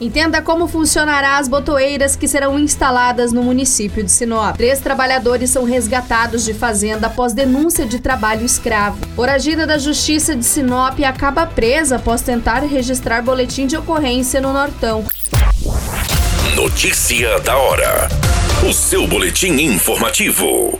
Entenda como funcionará as botoeiras que serão instaladas no município de Sinop. Três trabalhadores são resgatados de fazenda após denúncia de trabalho escravo. Foragida da Justiça de Sinop acaba presa após tentar registrar boletim de ocorrência no Nortão. Notícia da hora. O seu boletim informativo.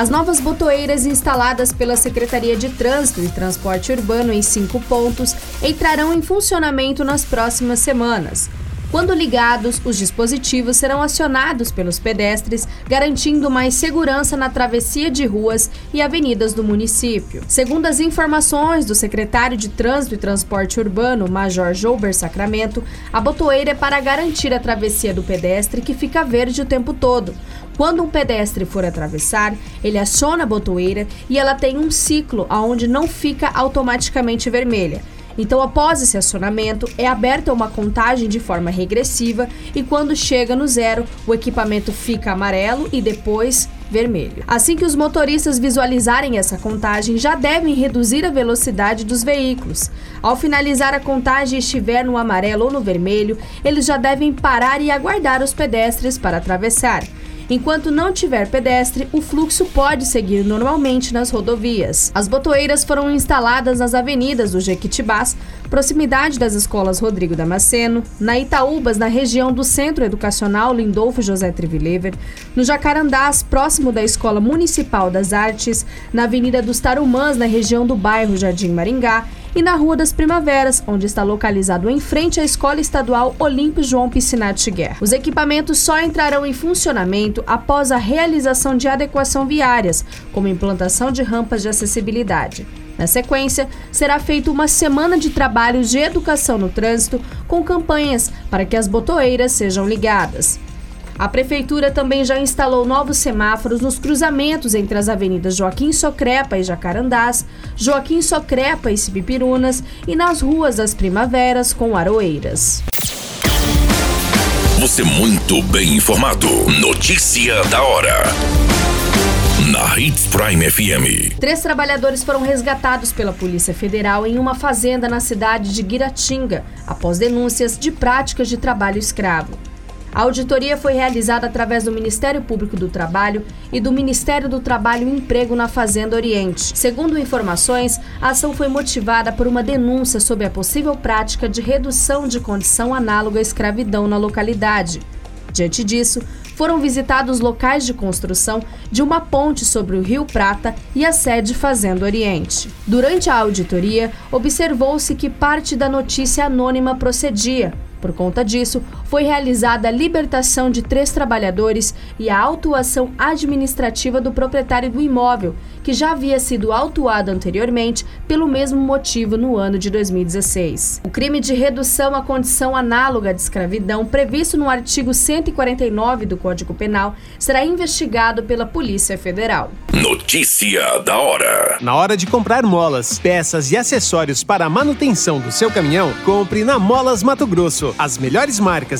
As novas botoeiras instaladas pela Secretaria de Trânsito e Transporte Urbano em cinco pontos entrarão em funcionamento nas próximas semanas. Quando ligados, os dispositivos serão acionados pelos pedestres, garantindo mais segurança na travessia de ruas e avenidas do município. Segundo as informações do secretário de Trânsito e Transporte Urbano, Major Jouber Sacramento, a botoeira é para garantir a travessia do pedestre que fica verde o tempo todo. Quando um pedestre for atravessar, ele aciona a botoeira e ela tem um ciclo onde não fica automaticamente vermelha. Então, após esse acionamento, é aberta uma contagem de forma regressiva e quando chega no zero, o equipamento fica amarelo e depois vermelho. Assim que os motoristas visualizarem essa contagem, já devem reduzir a velocidade dos veículos. Ao finalizar a contagem e estiver no amarelo ou no vermelho, eles já devem parar e aguardar os pedestres para atravessar. Enquanto não tiver pedestre, o fluxo pode seguir normalmente nas rodovias. As botoeiras foram instaladas nas avenidas do Jequitibás, proximidade das escolas Rodrigo Damasceno, na Itaúbas, na região do Centro Educacional Lindolfo José Trivilever, no Jacarandás, próximo da Escola Municipal das Artes, na Avenida dos Tarumãs, na região do bairro Jardim Maringá, e na Rua das Primaveras, onde está localizado em frente à Escola Estadual Olímpio João Piscinati Guerra. Os equipamentos só entrarão em funcionamento após a realização de adequação viárias, como implantação de rampas de acessibilidade. Na sequência, será feita uma semana de trabalhos de educação no trânsito com campanhas para que as botoeiras sejam ligadas. A prefeitura também já instalou novos semáforos nos cruzamentos entre as avenidas Joaquim Socrepa e Jacarandás, Joaquim Socrepa e Cipipirunas e nas ruas das Primaveras com Aroeiras. Você muito bem informado. Notícia da hora. Na Hits Prime FM. Três trabalhadores foram resgatados pela Polícia Federal em uma fazenda na cidade de Guiratinga, após denúncias de práticas de trabalho escravo. A auditoria foi realizada através do Ministério Público do Trabalho e do Ministério do Trabalho e Emprego na Fazenda Oriente. Segundo informações, a ação foi motivada por uma denúncia sobre a possível prática de redução de condição análoga à escravidão na localidade. Diante disso, foram visitados locais de construção de uma ponte sobre o Rio Prata e a sede Fazenda Oriente. Durante a auditoria, observou-se que parte da notícia anônima procedia, por conta disso, foi realizada a libertação de três trabalhadores e a autuação administrativa do proprietário do imóvel, que já havia sido autuado anteriormente pelo mesmo motivo no ano de 2016. O crime de redução à condição análoga de escravidão, previsto no artigo 149 do Código Penal, será investigado pela Polícia Federal. Notícia da hora. Na hora de comprar molas, peças e acessórios para a manutenção do seu caminhão, compre na Molas Mato Grosso. As melhores marcas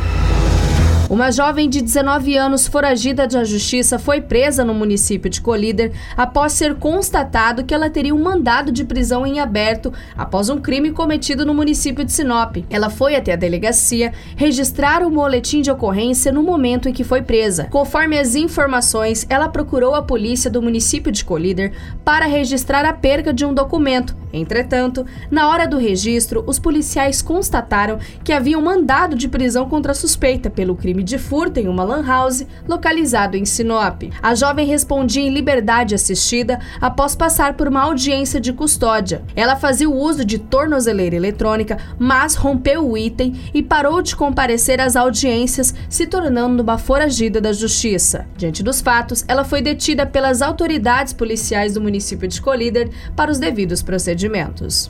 Uma jovem de 19 anos foragida da justiça foi presa no município de Colíder após ser constatado que ela teria um mandado de prisão em aberto após um crime cometido no município de Sinop. Ela foi até a delegacia registrar o moletim de ocorrência no momento em que foi presa. Conforme as informações, ela procurou a polícia do município de Colíder para registrar a perca de um documento. Entretanto, na hora do registro, os policiais constataram que havia um mandado de prisão contra a suspeita pelo crime de furto em uma lan house localizado em Sinop. A jovem respondia em liberdade assistida após passar por uma audiência de custódia. Ela fazia o uso de tornozeleira eletrônica, mas rompeu o item e parou de comparecer às audiências, se tornando uma foragida da justiça. Diante dos fatos, ela foi detida pelas autoridades policiais do município de Colíder para os devidos procedimentos.